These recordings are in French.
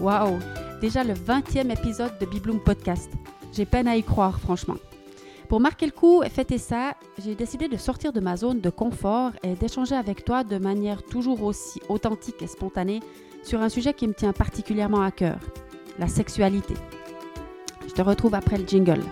Waouh Déjà le 20e épisode de Bibloom Podcast. J'ai peine à y croire, franchement. Pour marquer le coup et fêter ça, j'ai décidé de sortir de ma zone de confort et d'échanger avec toi de manière toujours aussi authentique et spontanée sur un sujet qui me tient particulièrement à cœur, la sexualité. Je te retrouve après le jingle.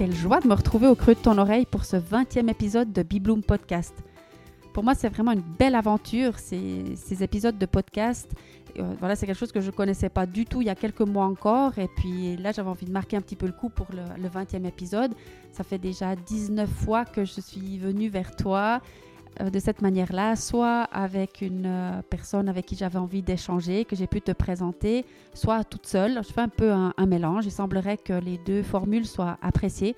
Quelle joie de me retrouver au creux de ton oreille pour ce 20e épisode de Bibloom Podcast. Pour moi, c'est vraiment une belle aventure, ces, épisodes de podcast. Euh, voilà, c'est quelque chose que je ne connaissais pas du tout il y a quelques mois encore. Et puis là, j'avais envie de marquer un petit peu le coup pour le, le 20e épisode. Ça fait déjà 19 fois que je suis venue vers toi de cette manière-là, soit avec une euh, personne avec qui j'avais envie d'échanger, que j'ai pu te présenter, soit toute seule. Je fais un peu un, mélange. Il semblerait que les deux formules soient appréciées.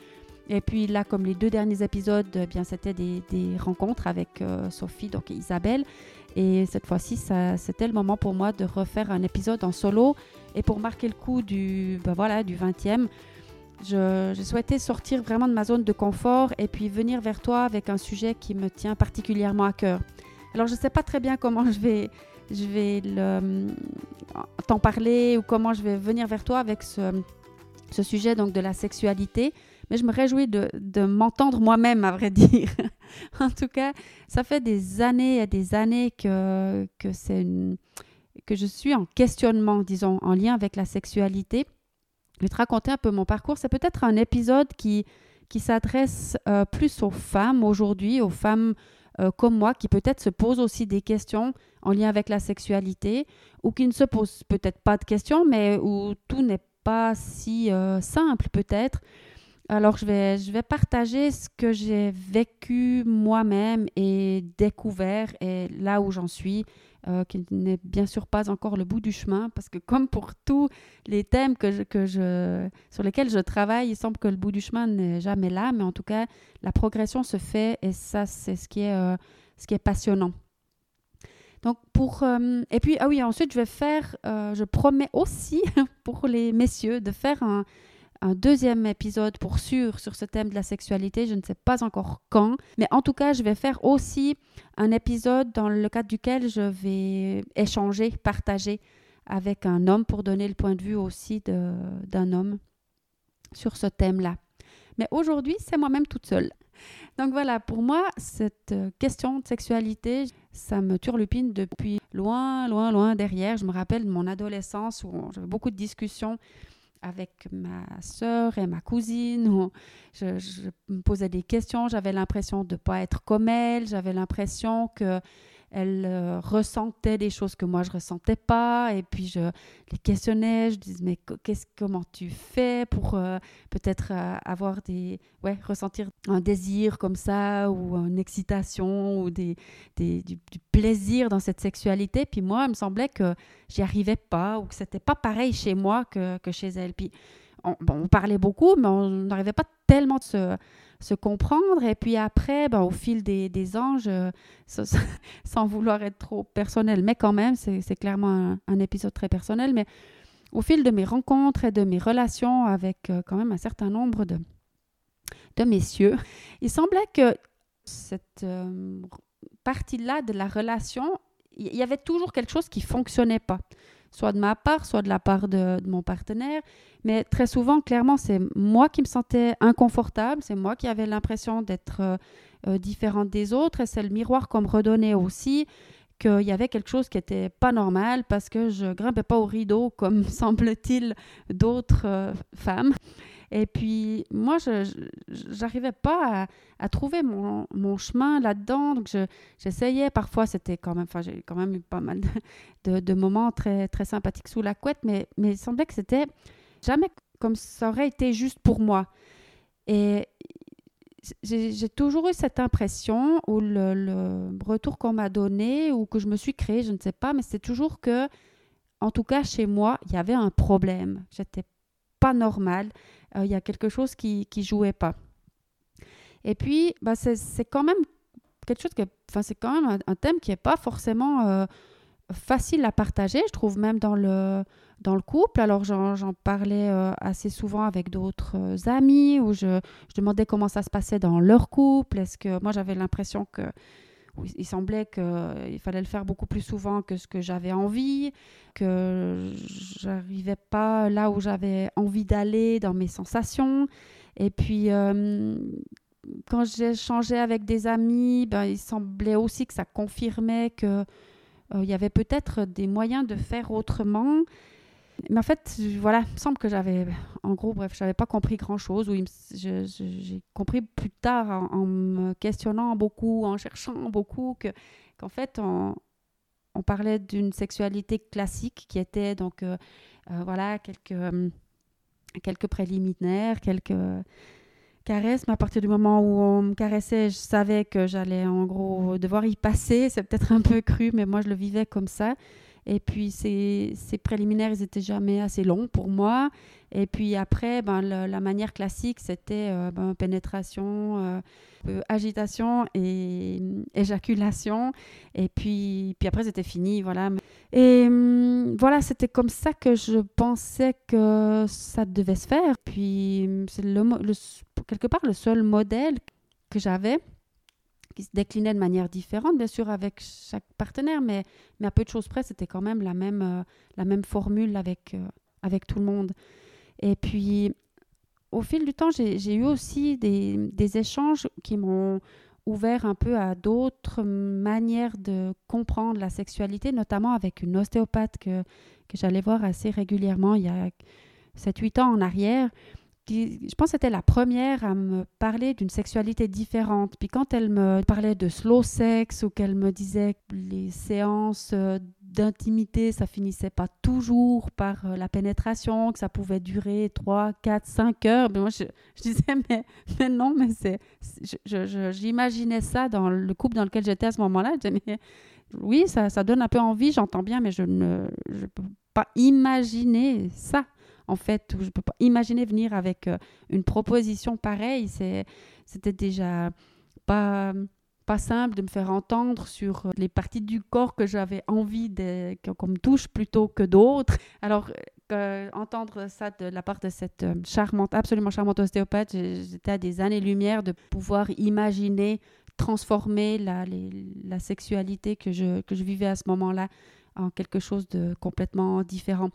Et puis là, comme les deux derniers épisodes, eh bien c'était des, des, rencontres avec euh, Sophie, donc Isabelle. Et cette fois-ci, c'était le moment pour moi de refaire un épisode en solo. Et pour marquer le coup du, ben voilà, du 20e, je, souhaitais sortir vraiment de ma zone de confort et puis venir vers toi avec un sujet qui me tient particulièrement à cœur. Alors je ne sais pas très bien comment je vais, vais t'en parler ou comment je vais venir vers toi avec ce, sujet donc de la sexualité, mais je me réjouis de, m'entendre moi-même, à vrai dire. en tout cas, ça fait des années et des années que je suis en questionnement, disons, en lien avec la sexualité. Je vais te raconter un peu mon parcours. C'est peut-être un épisode qui, qui s'adresse euh, plus aux femmes aujourd'hui, aux femmes euh, comme moi, qui peut-être se posent aussi des questions en lien avec la sexualité, ou qui ne se posent peut-être pas de questions, mais où tout n'est pas si euh, simple peut-être. Alors je vais, je vais partager ce que j'ai vécu moi-même et découvert et là où j'en suis euh, qui n'est bien sûr pas encore le bout du chemin, parce que comme pour tous les thèmes que je, que je, sur lesquels je travaille, il semble que le bout du chemin n'est jamais là, mais en tout cas, la progression se fait et ça, c'est ce, qui est, euh, ce qui est passionnant. Donc pour euh, et puis ah oui ensuite je vais faire je promets aussi pour les messieurs de faire un, un deuxième épisode pour sûr sur ce thème de la sexualité. Je ne sais pas encore quand, mais en tout cas, je vais faire aussi un épisode dans le cadre duquel je vais échanger, partager avec un homme pour donner le point de vue aussi d'un homme sur ce thème-là. Mais aujourd'hui, c'est moi-même toute seule. Donc voilà, pour moi, cette question de sexualité, ça me turlupine depuis loin, loin, loin derrière. Je me rappelle de mon adolescence où j'avais beaucoup de discussions avec ma sœur et ma cousine. Je, je, me posais des questions. J'avais l'impression de ne pas être comme elle. J'avais l'impression que elle euh, ressentait des choses que moi je ressentais pas. Et puis je les questionnais je disais mais qu'est-ce comment tu fais pour euh, peut-être euh, avoir des ouais ressentir un désir comme ça ou une excitation ou des, des du, plaisir dans cette sexualité? Puis moi il me semblait que j'y arrivais pas ou que c'était pas pareil chez moi que, que chez elle. Puis on, bon, on parlait beaucoup mais on n'arrivait pas tellement de se se comprendre. Et puis après, ben, au fil des, des je, sans vouloir être trop personnel, mais quand même, c'est clairement un, épisode très personnel, mais au fil de mes rencontres et de mes relations avec euh, quand même un certain nombre de, de messieurs, il semblait que cette euh, partie-là de la relation, il y avait toujours quelque chose qui fonctionnait pas soit de ma part, soit de la part de, mon partenaire. Mais très souvent, clairement, c'est moi qui me sentais inconfortable, c'est moi qui avais l'impression d'être euh, euh différente des autres, et c'est le miroir qu'on me redonnait aussi, qu'il y avait quelque chose qui n'était pas normal parce que je grimpais pas au rideau comme semble-t-il d'autres euh, femmes. Et puis, moi, je n'arrivais pas à, trouver mon, chemin là-dedans. Donc, j'essayais. Parfois, c'était quand même... Enfin, j'ai quand même eu pas mal de, moments très, sympathiques sous la couette, mais, il semblait que c'était jamais comme ça aurait été juste pour moi. Et j'ai toujours eu cette impression, ou le, le retour qu'on m'a donné, ou que je me suis créé, je ne sais pas, mais c'est toujours que, en tout cas chez moi, il y avait un problème. J'étais pas normale. Euh, il y a quelque chose qui ne jouait pas. Et puis, bah, c'est quand même quelque chose que, c'est quand même un, thème qui n'est pas forcément euh, facile à partager, je trouve, même dans le, dans le couple. Alors, j'en parlais euh, assez souvent avec d'autres amis, où je, je, demandais comment ça se passait dans leur couple. Est-ce que moi, j'avais l'impression que il semblait qu'il fallait le faire beaucoup plus souvent que ce que j'avais envie, que j'arrivais pas là où j'avais envie d'aller dans mes sensations. Et puis, euh, quand j'échangeais avec des amis, ben, il semblait aussi que ça confirmait qu'il euh, y avait peut-être des moyens de faire autrement. Mais en fait, voilà, il me semble que j'avais, en gros, bref, je n'avais pas compris grand-chose, ou j'ai compris plus tard en, me questionnant beaucoup, en cherchant beaucoup, que, qu'en fait, on, parlait d'une sexualité classique qui était donc, euh, euh, voilà, quelques, quelques préliminaires, quelques caresses, mais à partir du moment où on me caressait, je savais que j'allais en gros devoir y passer. C'est peut-être un peu cru, mais moi je le vivais comme ça. Et puis, ces, préliminaires, ils n'étaient jamais assez longs pour moi. Et puis après, ben, la manière classique, c'était euh, ben, pénétration, euh, euh, agitation et éjaculation. Et puis, puis après, c'était fini. Voilà. Et hum, voilà, c'était comme ça que je pensais que ça devait se faire. Puis, c'est le, quelque part le seul modèle que j'avais qui se déclinait de manière différente, bien sûr, avec chaque partenaire, mais, mais à peu de choses près, c'était quand même la même, euh, la même formule avec, euh, avec tout le monde. Et puis, au fil du temps, j'ai eu aussi des, des échanges qui m'ont ouvert un peu à d'autres manières de comprendre la sexualité, notamment avec une ostéopathe que, que j'allais voir assez régulièrement il y a 7-8 ans en arrière je pense que c'était la première à me parler d'une sexualité différente. Puis quand elle me parlait de slow sex ou qu'elle me disait que les séances euh, d'intimité, ça finissait pas toujours par euh, la pénétration, que ça pouvait durer 3, 4, 5 heures. Mais moi, je, disais, mais, non, mais c'est. J'imaginais ça dans le couple dans lequel j'étais à ce moment-là. Je disais, mais oui, ça, donne un peu envie, j'entends bien, mais je ne peux pas imaginer ça en fait, je ne peux pas imaginer venir avec euh, une proposition pareille. C'était déjà pas, simple de me faire entendre sur euh, les parties du corps que j'avais envie qu'on me touche plutôt que d'autres. Alors, euh, entendre ça de la part de cette charmante, absolument charmante ostéopathe, j'étais à des années-lumière de pouvoir imaginer transformer la, sexualité que je vivais à ce moment-là en quelque chose de complètement différent.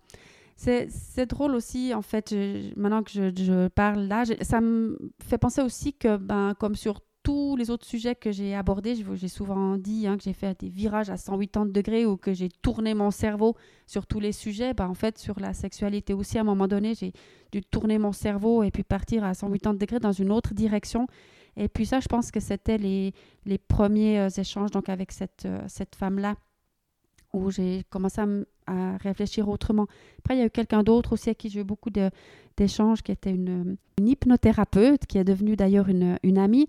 C'est drôle aussi, en fait, maintenant que je, parle là, ça me fait penser aussi que, ben, comme sur tous les autres sujets que j'ai abordés, j'ai souvent dit hein, que j'ai fait des virages à 180 degrés ou que j'ai tourné mon cerveau sur tous les sujets. Ben, en fait, sur la sexualité aussi, à un moment donné, j'ai dû tourner mon cerveau et puis partir à 180 degrés dans une autre direction. Et puis ça, je pense que c'était les, les premiers euh, échanges donc avec cette, euh, cette femme-là où j'ai commencé à, réfléchir autrement. Après, il y a eu quelqu'un d'autre aussi à qui j'ai eu beaucoup d'échanges, qui était une, hypnothérapeute, qui est devenue d'ailleurs une, amie,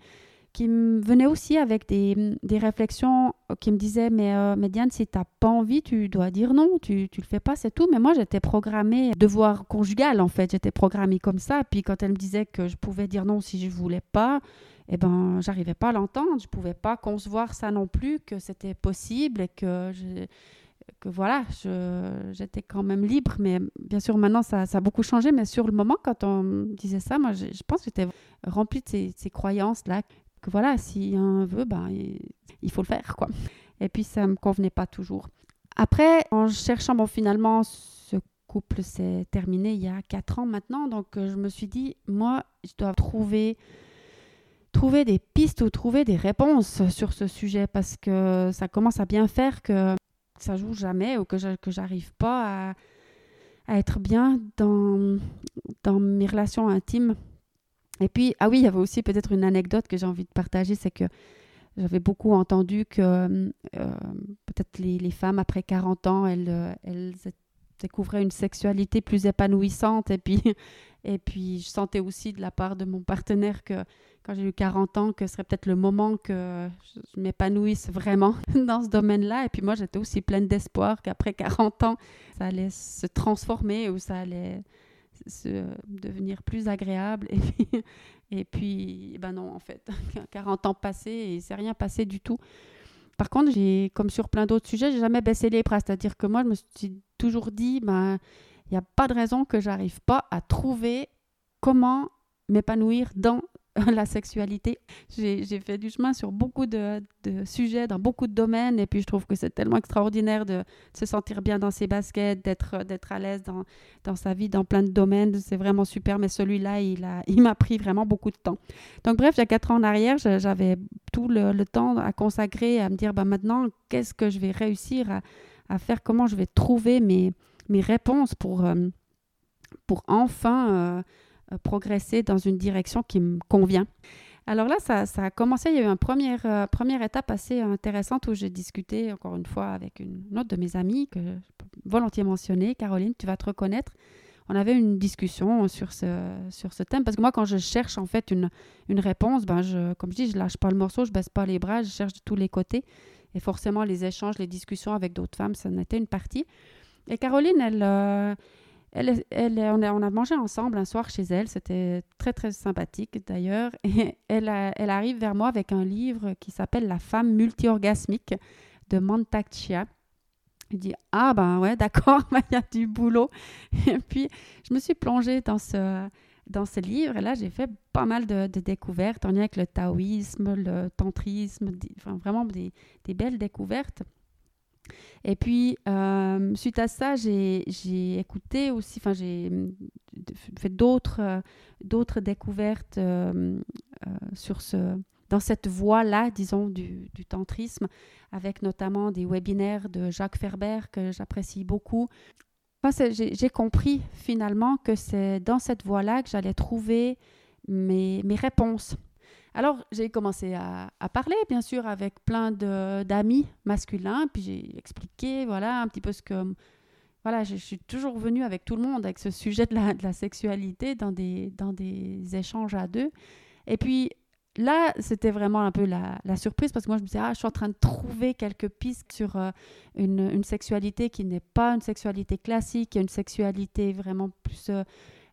qui me venait aussi avec des, réflexions, qui me disait mais, euh, Diane, si tu n'as pas envie, tu dois dire non, tu ne le fais pas, c'est tout. Mais moi, j'étais programmée devoir conjugal, en fait. J'étais programmée comme ça. Puis quand elle me disait que je pouvais dire non si je voulais pas, eh ben, j'arrivais pas à l'entendre. Je pouvais pas concevoir ça non plus, que c'était possible et que je, que voilà, j'étais quand même libre, mais bien sûr maintenant ça, a beaucoup changé, mais sur le moment quand on disait ça, moi je, pense que j'étais remplie de ces, ces croyances-là, que voilà, si un veut, ben, il, faut le faire, quoi. Et puis ça me convenait pas toujours. Après, en cherchant, bon finalement, ce couple s'est terminé il y a quatre ans maintenant, donc euh, je me suis dit, moi, je dois trouver trouver des pistes ou trouver des réponses sur ce sujet parce que ça commence à bien faire que ça joue jamais ou que j'arrive pas à, à, être bien dans, dans mes relations intimes. Et puis, ah oui, il y avait aussi peut-être une anecdote que j'ai envie de partager, c'est que j'avais beaucoup entendu que euh, peut-être les, les, femmes après 40 ans, elles, elles découvraient une sexualité plus épanouissante. Et puis, et puis, je sentais aussi de la part de mon partenaire que quand j'ai eu 40 ans, que ce serait peut-être le moment que je m'épanouisse vraiment dans ce domaine-là. Et puis moi, j'étais aussi pleine d'espoir qu'après 40 ans, ça allait se transformer ou ça allait se devenir plus agréable. Et puis, et puis ben non, en fait, 40 ans passés et il s'est rien passé du tout. Par contre, j'ai, comme sur plein d'autres sujets, j'ai jamais baissé les bras. C'est-à-dire que moi, je me suis toujours dit, ben, il n'y a pas de raison que j'arrive pas à trouver comment m'épanouir dans la sexualité. J'ai fait du chemin sur beaucoup de, sujets, dans beaucoup de domaines, et puis je trouve que c'est tellement extraordinaire de, se sentir bien dans ses baskets, d'être à l'aise dans, dans sa vie, dans plein de domaines. C'est vraiment super, mais celui-là, il m'a il pris vraiment beaucoup de temps. Donc bref, il y a quatre ans en arrière, j'avais tout le, temps à consacrer à me dire, bah, maintenant, qu'est-ce que je vais réussir à, à, faire, comment je vais trouver mes, mes réponses pour, euh, pour enfin... Euh, progresser dans une direction qui me convient. Alors là, ça, a commencé, il y a eu une première, euh, première étape assez intéressante où j'ai discuté encore une fois avec une, autre de mes amies que je peux volontiers mentionner, Caroline, tu vas te reconnaître. On avait une discussion sur ce, sur ce thème parce que moi, quand je cherche en fait une, une réponse, ben je, comme je dis, je lâche pas le morceau, je baisse pas les bras, je cherche de tous les côtés. Et forcément, les échanges, les discussions avec d'autres femmes, ça en était une partie. Et Caroline, elle, euh, elle, on, a, mangé ensemble un soir chez elle, c'était très très sympathique d'ailleurs. Et elle, arrive vers moi avec un livre qui s'appelle La femme multiorgasmique de Mantak Chia. Dis Ah ben ouais, d'accord, il y a du boulot. Et puis je me suis plongée dans ce, dans ce livre et là j'ai fait pas mal de, découvertes en lien avec le taoïsme, le tantrisme, vraiment des, belles découvertes. Et puis, euh, suite à ça, j'ai écouté aussi, enfin, j'ai fait d'autres euh, découvertes euh, sur ce, dans cette voie-là, disons, du, tantrisme, avec notamment des webinaires de Jacques Ferber que j'apprécie beaucoup. J'ai compris finalement que c'est dans cette voie-là que j'allais trouver mes, mes réponses alors, j'ai commencé à, parler, bien sûr, avec plein d'amis masculins, puis j'ai expliqué, voilà, un petit peu ce que... Voilà, je, suis toujours venue avec tout le monde avec ce sujet de la, sexualité dans des, dans des échanges à deux. Et puis, là, c'était vraiment un peu la, surprise parce que moi, je me disais, ah, je suis en train de trouver quelques pistes sur euh, une, sexualité qui n'est pas une sexualité classique, une sexualité vraiment plus euh,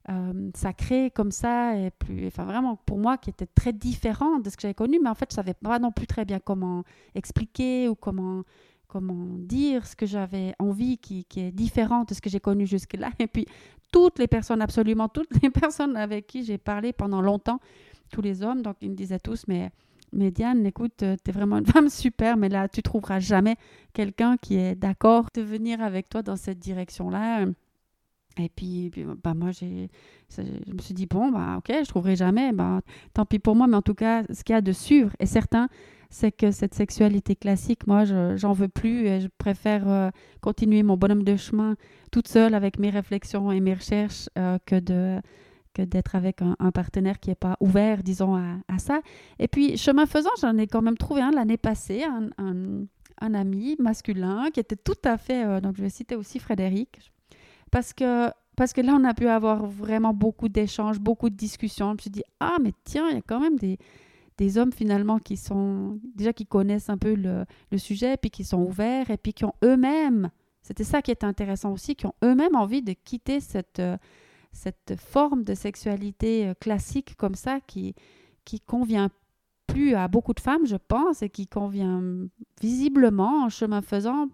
euh, sacré comme ça, et plus, enfin vraiment pour moi qui était très différent de ce que j'avais connu, mais en fait je savais pas non plus très bien comment expliquer ou comment comment dire ce que j'avais envie qui, qui, est différent de ce que j'ai connu jusque-là. Et puis toutes les personnes, absolument toutes les personnes avec qui j'ai parlé pendant longtemps, tous les hommes, donc ils me disaient tous, mais, mais Diane, écoute, tu es vraiment une femme super, mais là tu trouveras jamais quelqu'un qui est d'accord de venir avec toi dans cette direction-là. Et puis, bah, moi, j'ai, je me suis dit, bon, bah, ok, je trouverai jamais, bah, tant pis pour moi, mais en tout cas, ce qu'il y a de sûr et certain, c'est que cette sexualité classique, moi, je, j'en veux plus et je préfère euh, continuer mon bonhomme de chemin toute seule avec mes réflexions et mes recherches euh, que, de, d'être avec un, partenaire qui n'est pas ouvert, disons, à, ça. Et puis, chemin faisant, j'en ai quand même trouvé un l'année passée, un, un, ami masculin qui était tout à fait, euh, donc je vais citer aussi Frédéric, parce que, parce que là, on a pu avoir vraiment beaucoup d'échanges, beaucoup de discussions. Je me suis dit, ah, mais tiens, il y a quand même des, des hommes finalement qui sont déjà qui connaissent un peu le, le sujet, puis qui sont ouverts, et puis qui ont eux-mêmes, c'était ça qui est intéressant aussi, qui ont eux-mêmes envie de quitter cette, cette forme de sexualité euh, classique comme ça, qui, qui convient plus à beaucoup de femmes, je pense, et qui convient visiblement, en chemin faisant,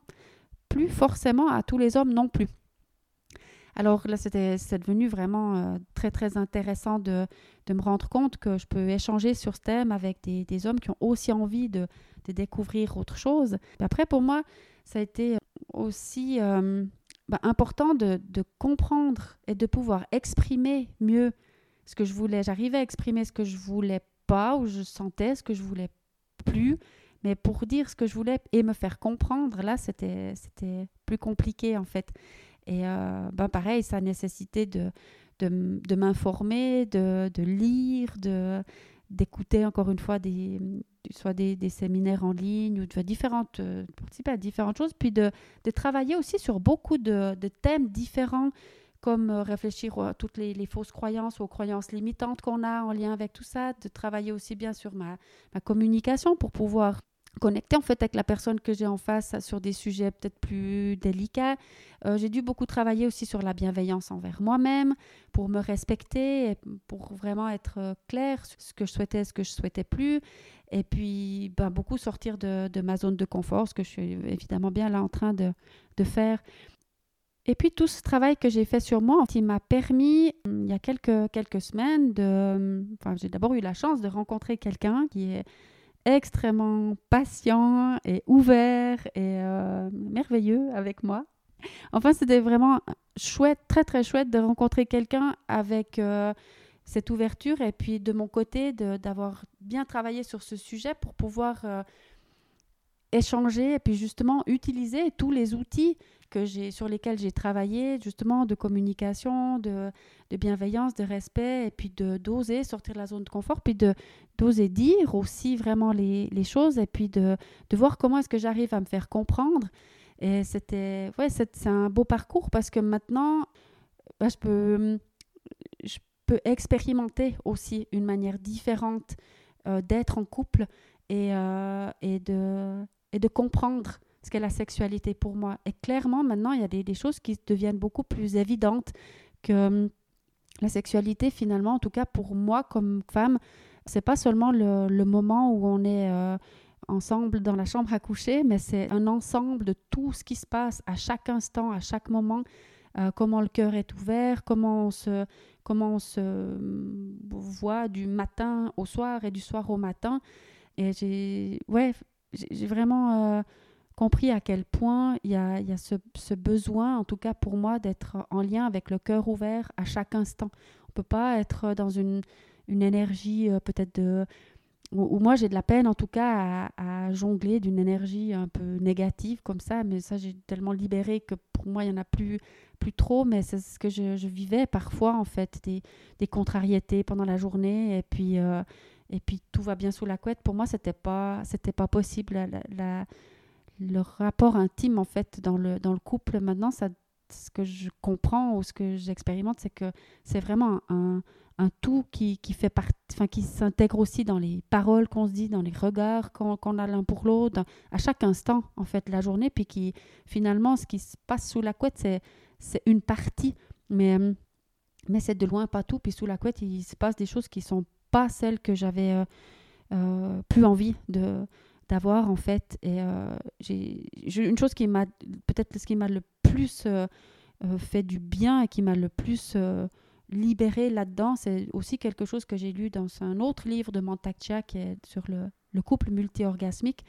plus forcément à tous les hommes non plus. Alors là, c'était devenu vraiment euh, très, très intéressant de, de, me rendre compte que je peux échanger sur ce thème avec des, des hommes qui ont aussi envie de, de découvrir autre chose. après, pour moi, ça a été aussi euh, bah, important de, comprendre et de pouvoir exprimer mieux ce que je voulais. J'arrivais à exprimer ce que je voulais pas, où je sentais ce que je voulais plus. Mais pour dire ce que je voulais et me faire comprendre, là, c'était plus compliqué en fait. Et euh, ben pareil, ça nécessitait de, de, de m'informer, de, de, lire, de d'écouter encore une fois des, soit des, des, séminaires en ligne ou de euh, participer à différentes choses, puis de, de, travailler aussi sur beaucoup de, de thèmes différents comme euh, réfléchir à toutes les, les, fausses croyances, aux croyances limitantes qu'on a en lien avec tout ça, de travailler aussi bien sur ma, ma communication pour pouvoir connecter en fait avec la personne que j'ai en face sur des sujets peut-être plus délicats. Euh, j'ai dû beaucoup travailler aussi sur la bienveillance envers moi-même pour me respecter, et pour vraiment être euh, clair sur ce que je souhaitais, ce que je souhaitais plus. Et puis ben, beaucoup sortir de, de, ma zone de confort, ce que je suis évidemment bien là en train de, de faire. Et puis tout ce travail que j'ai fait sur moi, il m'a permis, il y a quelques, quelques semaines, de... Enfin, j'ai d'abord eu la chance de rencontrer quelqu'un qui est extrêmement patient et ouvert et euh, merveilleux avec moi. Enfin, c'était vraiment chouette, très très chouette de rencontrer quelqu'un avec euh, cette ouverture et puis de mon côté d'avoir bien travaillé sur ce sujet pour pouvoir euh, échanger et puis justement utiliser tous les outils que j'ai sur lesquels j'ai travaillé justement de communication, de, de, bienveillance, de respect et puis de d'oser sortir de la zone de confort, puis de d'oser dire aussi vraiment les, les, choses et puis de, de voir comment est-ce que j'arrive à me faire comprendre. Et c'était ouais, c'est un beau parcours parce que maintenant bah, je peux je peux expérimenter aussi une manière différente euh, d'être en couple et, euh, et de et de comprendre ce qu'est la sexualité pour moi. Et clairement, maintenant, il y a des, choses qui deviennent beaucoup plus évidentes que hum, la sexualité, finalement, en tout cas pour moi comme femme, c'est pas seulement le, moment où on est euh, ensemble dans la chambre à coucher, mais c'est un ensemble de tout ce qui se passe à chaque instant, à chaque moment, euh, comment le cœur est ouvert, comment on se, comment on se hum, voit du matin au soir et du soir au matin. Et j'ai, ouais, j'ai vraiment euh, compris à quel point il y a, y a ce, besoin, en tout cas pour moi, d'être en lien avec le cœur ouvert à chaque instant. On ne peut pas être dans une, une énergie euh, peut-être de... Ou, moi j'ai de la peine en tout cas à, jongler d'une énergie un peu négative comme ça, mais ça j'ai tellement libéré que pour moi il n'y en a plus, plus trop, mais c'est ce que je, vivais parfois en fait, des, des contrariétés pendant la journée et puis... Euh, et puis tout va bien sous la couette. Pour moi, c'était pas, pas possible. Le rapport intime, en fait, dans le, dans le couple, maintenant, ça, ce que je comprends ou ce que j'expérimente, c'est que c'est vraiment un, un, tout qui, qui fait enfin, qui s'intègre aussi dans les paroles qu'on se dit, dans les regards qu'on a l'un pour l'autre, à chaque instant, en fait, la journée, puis qui, finalement, ce qui se passe sous la couette, c'est, c'est une partie, mais, mais c'est de loin pas tout, puis sous la couette, il se passe des choses qui sont pas celle que j'avais euh, euh, plus envie de d'avoir en fait et euh, j'ai une chose qui m'a peut-être ce qui m'a le plus fait du bien et qui m'a le plus libéré là-dedans c'est aussi quelque chose que j'ai lu dans un autre livre de Mantak qui est sur le, le couple multi-orgasmique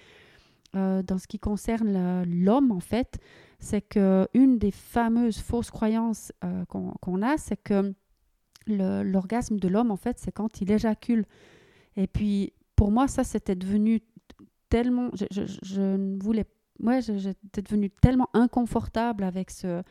dans ce qui concerne l'homme en fait c'est que une des fameuses fausses croyances qu'on a c'est que l'orgasme de l'homme, en fait, c'est quand il éjacule. Et puis, pour moi, ça, c'était devenu tellement... Je, ne voulais... Ouais, j'étais devenue tellement inconfortable avec ce,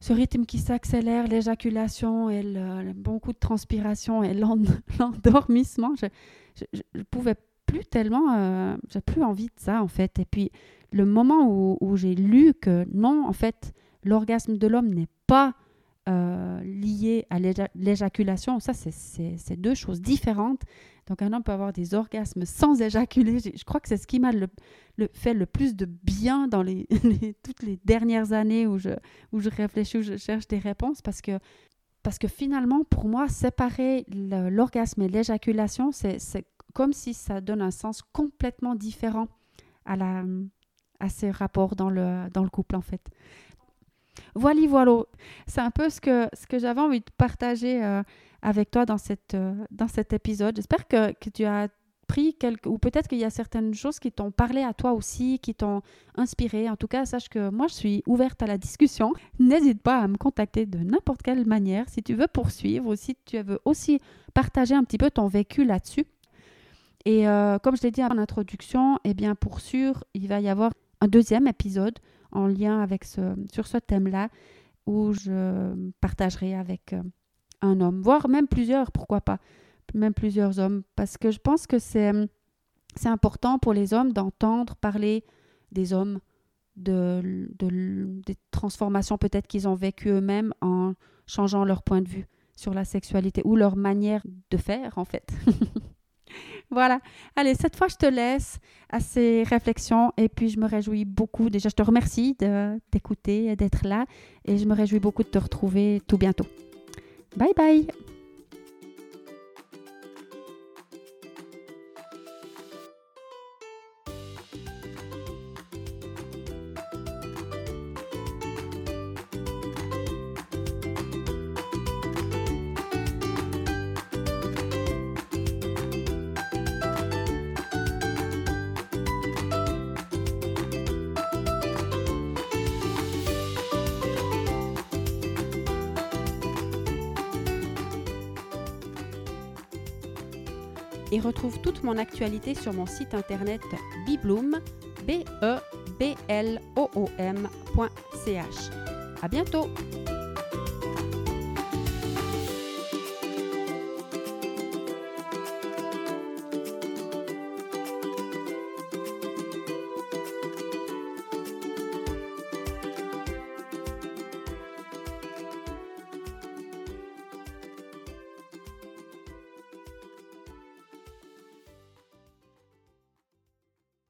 ce rythme qui s'accélère, l'éjaculation et le, bon coup de transpiration et l'endormissement. Je ne pouvais plus tellement... Euh, j'ai plus envie de ça, en fait. Et puis, le moment où, où j'ai lu que non, en fait, l'orgasme de l'homme n'est pas euh, liées à l'éjaculation. Ça, c'est deux choses différentes. Donc, un homme peut avoir des orgasmes sans éjaculer. Je crois que c'est ce qui m'a le, fait le plus de bien dans toutes les dernières années où je, réfléchis, où je cherche des réponses, parce que, finalement, pour moi, séparer l'orgasme et l'éjaculation, c'est comme si ça donne un sens complètement différent à ces rapports dans le, dans le couple, en fait. Voilà, voilà. C'est un peu ce que, ce que j'avais envie de partager euh, avec toi dans, cette, euh, dans cet épisode. J'espère que, que, tu as appris quelque, ou peut-être qu'il y a certaines choses qui t'ont parlé à toi aussi, qui t'ont inspiré. En tout cas, sache que moi, je suis ouverte à la discussion. N'hésite pas à me contacter de n'importe quelle manière si tu veux poursuivre ou si tu veux aussi partager un petit peu ton vécu là-dessus. Et euh, comme je l'ai dit en introduction, eh bien pour sûr, il va y avoir un deuxième épisode en lien avec ce, sur ce thème-là où je partagerai avec euh, un homme, voire même plusieurs, pourquoi pas, même plusieurs hommes, parce que je pense que c'est, c'est important pour les hommes d'entendre parler des hommes, de, de des transformations peut-être qu'ils ont vécues eux-mêmes en changeant leur point de vue sur la sexualité ou leur manière de faire en fait. Voilà. Allez, cette fois, je te laisse à ces réflexions et puis je me réjouis beaucoup. Déjà, je te remercie d'écouter et d'être là et je me réjouis beaucoup de te retrouver tout bientôt. Bye bye et retrouve toute mon actualité sur mon site internet bibloom, b e b l o o m.ch. À bientôt.